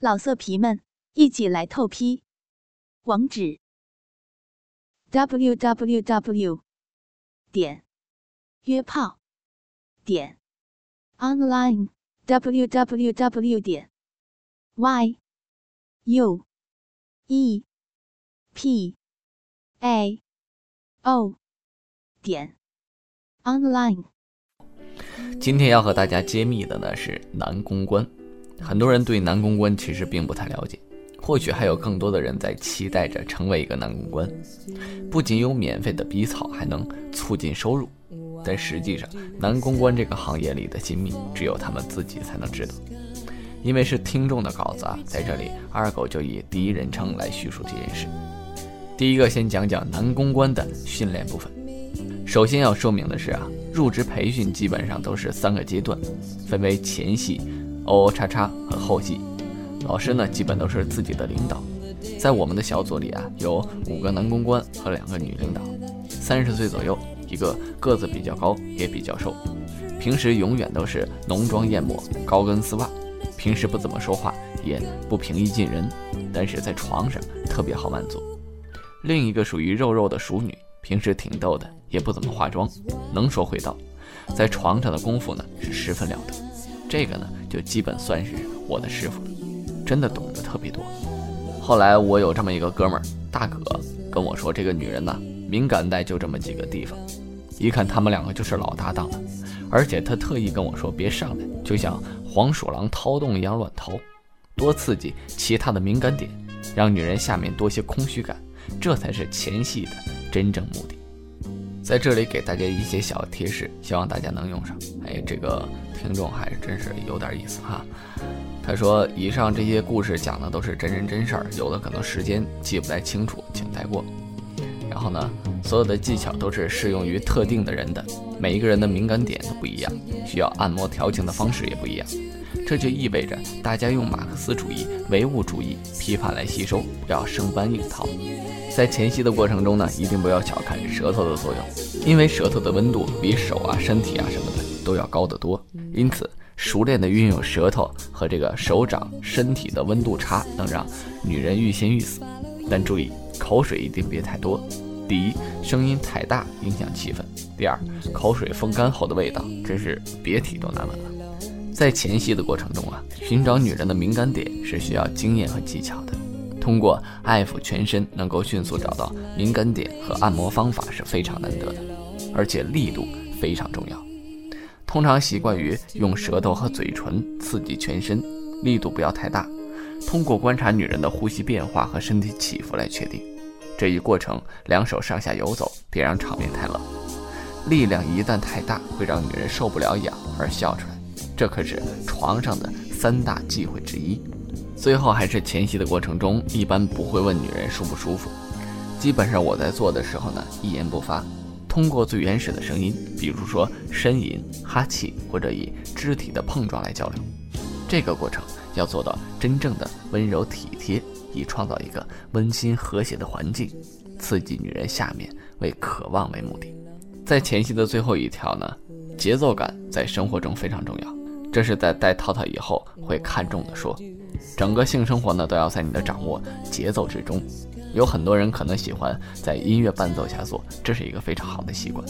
老色皮们，一起来透批！网址：w w w 点约炮点 online w w w 点 y u e p a o 点 online。今天要和大家揭秘的呢是男公关。很多人对男公关其实并不太了解，或许还有更多的人在期待着成为一个男公关，不仅有免费的逼草，还能促进收入。但实际上，男公关这个行业里的机密，只有他们自己才能知道。因为是听众的稿子啊，在这里二狗就以第一人称来叙述这件事。第一个，先讲讲男公关的训练部分。首先要说明的是啊，入职培训基本上都是三个阶段，分为前戏。O O 叉叉和后戏，老师呢基本都是自己的领导。在我们的小组里啊，有五个男公关和两个女领导，三十岁左右，一个个子比较高也比较瘦，平时永远都是浓妆艳抹、高跟丝袜，平时不怎么说话，也不平易近人，但是在床上特别好满足。另一个属于肉肉的熟女，平时挺逗的，也不怎么化妆，能说会道，在床上的功夫呢是十分了得。这个呢，就基本算是我的师傅了，真的懂得特别多。后来我有这么一个哥们儿，大葛跟我说，这个女人呢，敏感带就这么几个地方，一看他们两个就是老搭档了。而且他特意跟我说，别上来，就像黄鼠狼掏洞一样乱掏，多刺激其他的敏感点，让女人下面多些空虚感，这才是前戏的真正目的。在这里给大家一些小提示，希望大家能用上。哎，这个听众还真是有点意思哈。他说，以上这些故事讲的都是真人真事儿，有的可能时间记不太清楚，请带过。然后呢，所有的技巧都是适用于特定的人的，每一个人的敏感点都不一样，需要按摩调情的方式也不一样。这就意味着大家用马克思主义、唯物主义批判来吸收，不要生搬硬套。在前戏的过程中呢，一定不要小看舌头的作用，因为舌头的温度比手啊、身体啊什么的都要高得多。因此，熟练的运用舌头和这个手掌、身体的温度差，能让女人欲仙欲死。但注意，口水一定别太多。第一，声音太大影响气氛；第二，口水风干后的味道真是别提多难闻了。在前戏的过程中啊，寻找女人的敏感点是需要经验和技巧的。通过爱抚全身，能够迅速找到敏感点和按摩方法是非常难得的，而且力度非常重要。通常习惯于用舌头和嘴唇刺激全身，力度不要太大。通过观察女人的呼吸变化和身体起伏来确定。这一过程，两手上下游走，别让场面太冷。力量一旦太大，会让女人受不了痒而笑出来，这可是床上的三大忌讳之一。最后还是前戏的过程中，一般不会问女人舒不舒服。基本上我在做的时候呢，一言不发，通过最原始的声音，比如说呻吟、哈气，或者以肢体的碰撞来交流。这个过程要做到真正的温柔体贴，以创造一个温馨和谐的环境，刺激女人下面为渴望为目的。在前戏的最后一条呢，节奏感在生活中非常重要，这是在戴套套以后会看重的说。整个性生活呢，都要在你的掌握节奏之中。有很多人可能喜欢在音乐伴奏下做，这是一个非常好的习惯。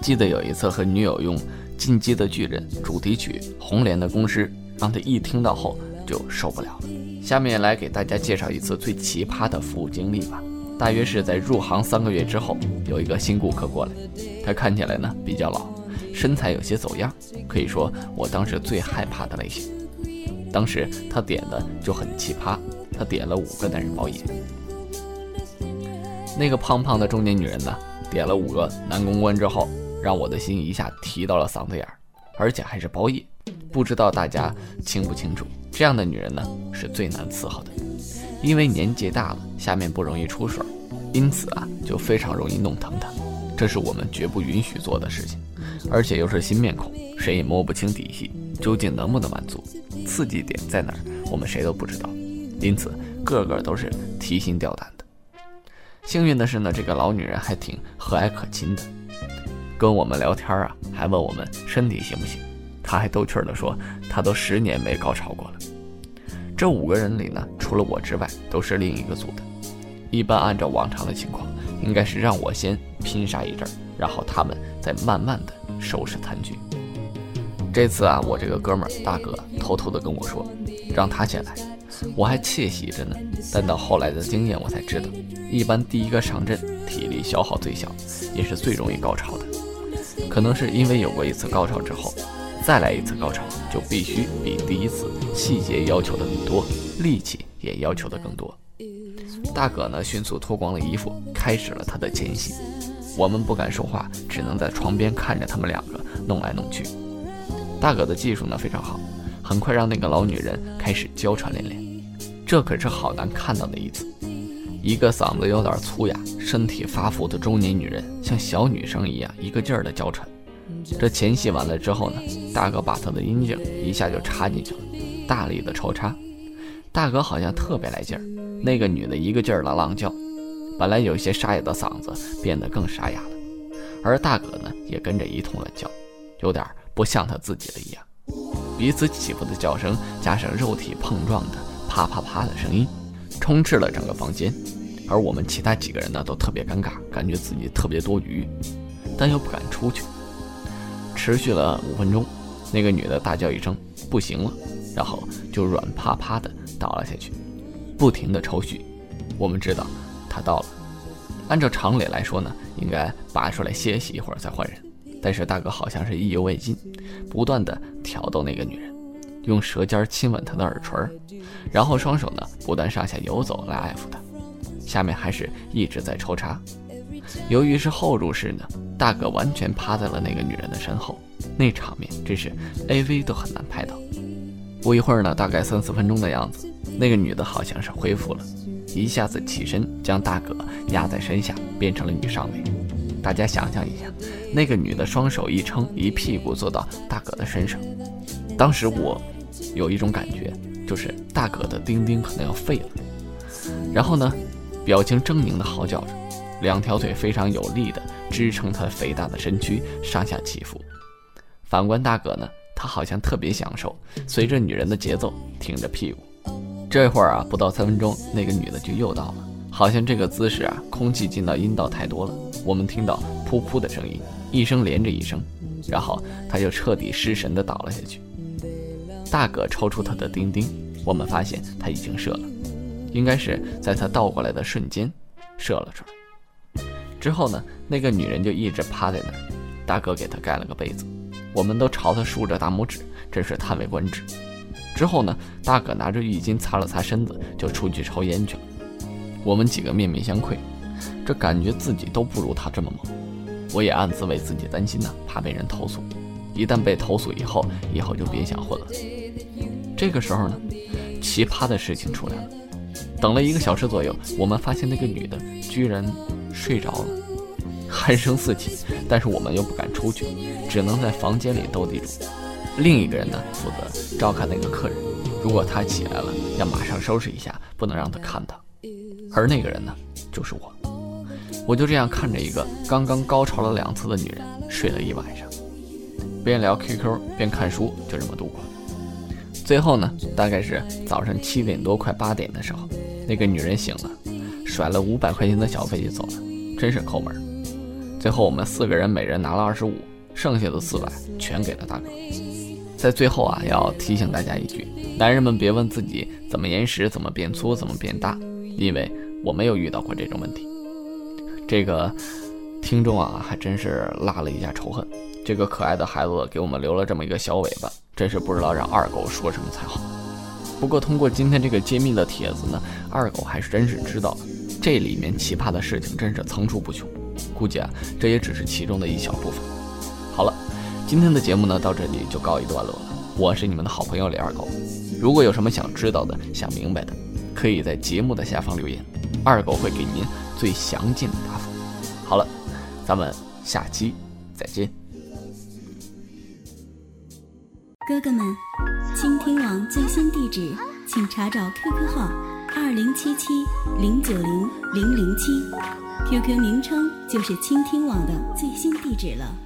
记得有一次和女友用《进击的巨人》主题曲《红莲的公诗》，让她一听到后就受不了了。下面来给大家介绍一次最奇葩的服务经历吧。大约是在入行三个月之后，有一个新顾客过来，他看起来呢比较老，身材有些走样，可以说我当时最害怕的类型。当时他点的就很奇葩，他点了五个男人包夜。那个胖胖的中年女人呢，点了五个男公关之后，让我的心一下提到了嗓子眼儿，而且还是包夜。不知道大家清不清楚，这样的女人呢是最难伺候的，因为年纪大了，下面不容易出水，因此啊就非常容易弄疼她。这是我们绝不允许做的事情，而且又是新面孔，谁也摸不清底细，究竟能不能满足。刺激点在哪儿？我们谁都不知道，因此个个都是提心吊胆的。幸运的是呢，这个老女人还挺和蔼可亲的，跟我们聊天啊，还问我们身体行不行。她还逗趣的说，她都十年没高潮过了。这五个人里呢，除了我之外，都是另一个组的。一般按照往常的情况，应该是让我先拼杀一阵，然后他们在慢慢的收拾残局。这次啊，我这个哥们儿大哥偷偷的跟我说，让他先来，我还窃喜着呢。但到后来的经验，我才知道，一般第一个上阵，体力消耗最小，也是最容易高潮的。可能是因为有过一次高潮之后，再来一次高潮就必须比第一次细节要求的更多，力气也要求的更多。大哥呢，迅速脱光了衣服，开始了他的前戏。我们不敢说话，只能在床边看着他们两个弄来弄去。大哥的技术呢非常好，很快让那个老女人开始娇喘连连。这可是好难看到的一次。一个嗓子有点粗哑、身体发福的中年女人，像小女生一样一个劲儿的娇喘。这前戏完了之后呢，大哥把她的阴茎一下就插进去了，大力的抽插。大哥好像特别来劲儿，那个女的一个劲儿的浪叫，本来有些沙哑的嗓子变得更沙哑了，而大哥呢也跟着一通乱叫，有点不像他自己了一样。彼此起伏的叫声加上肉体碰撞的啪啪啪的声音，充斥了整个房间。而我们其他几个人呢，都特别尴尬，感觉自己特别多余，但又不敢出去。持续了五分钟，那个女的大叫一声“不行了”，然后就软趴趴的倒了下去，不停的抽搐。我们知道他到了。按照常理来说呢，应该拔出来歇息一会儿再换人，但是大哥好像是意犹未尽，不断的挑逗那个女人，用舌尖亲吻她的耳垂，然后双手呢不断上下游走来爱抚她。下面还是一直在抽插，由于是后入式呢，大哥完全趴在了那个女人的身后，那场面真是 A V 都很难拍到。不一会儿呢，大概三四分钟的样子，那个女的好像是恢复了，一下子起身将大葛压在身下，变成了女上位。大家想象一下，那个女的双手一撑，一屁股坐到大葛的身上。当时我有一种感觉，就是大葛的丁丁可能要废了。然后呢？表情狰狞的嚎叫着，两条腿非常有力的支撑他肥大的身躯上下起伏。反观大葛呢，他好像特别享受随着女人的节奏挺着屁股。这会儿啊，不到三分钟，那个女的就又到了，好像这个姿势啊，空气进到阴道太多了。我们听到噗噗的声音，一声连着一声，然后她就彻底失神的倒了下去。大哥抽出他的丁丁，我们发现他已经射了。应该是在他倒过来的瞬间，射了出来。之后呢，那个女人就一直趴在那儿。大哥给她盖了个被子，我们都朝他竖着大拇指，真是叹为观止。之后呢，大哥拿着浴巾擦了擦身子，就出去抽烟去了。我们几个面面相觑，这感觉自己都不如他这么猛。我也暗自为自己担心呢，怕被人投诉。一旦被投诉以后，以后就别想混了。这个时候呢，奇葩的事情出来了。等了一个小时左右，我们发现那个女的居然睡着了，鼾声四起。但是我们又不敢出去，只能在房间里斗地主。另一个人呢，负责照看那个客人，如果他起来了，要马上收拾一下，不能让他看到。而那个人呢，就是我。我就这样看着一个刚刚高潮了两次的女人睡了一晚上，边聊 QQ 边看书，就这么度过。最后呢，大概是早上七点多快八点的时候。那个女人醒了，甩了五百块钱的小费就走了，真是抠门。最后我们四个人每人拿了二十五，剩下的四百全给了大哥。在最后啊，要提醒大家一句：男人们别问自己怎么延时、怎么变粗、怎么变大，因为我没有遇到过这种问题。这个听众啊，还真是拉了一下仇恨。这个可爱的孩子给我们留了这么一个小尾巴，真是不知道让二狗说什么才好。不过，通过今天这个揭秘的帖子呢，二狗还是真是知道，这里面奇葩的事情真是层出不穷。估计啊，这也只是其中的一小部分。好了，今天的节目呢，到这里就告一段落了。我是你们的好朋友李二狗，如果有什么想知道的、想明白的，可以在节目的下方留言，二狗会给您最详尽的答复。好了，咱们下期再见。哥哥们。倾听网最新地址，请查找 QQ 号二零七七零九零零零七，QQ 名称就是倾听网的最新地址了。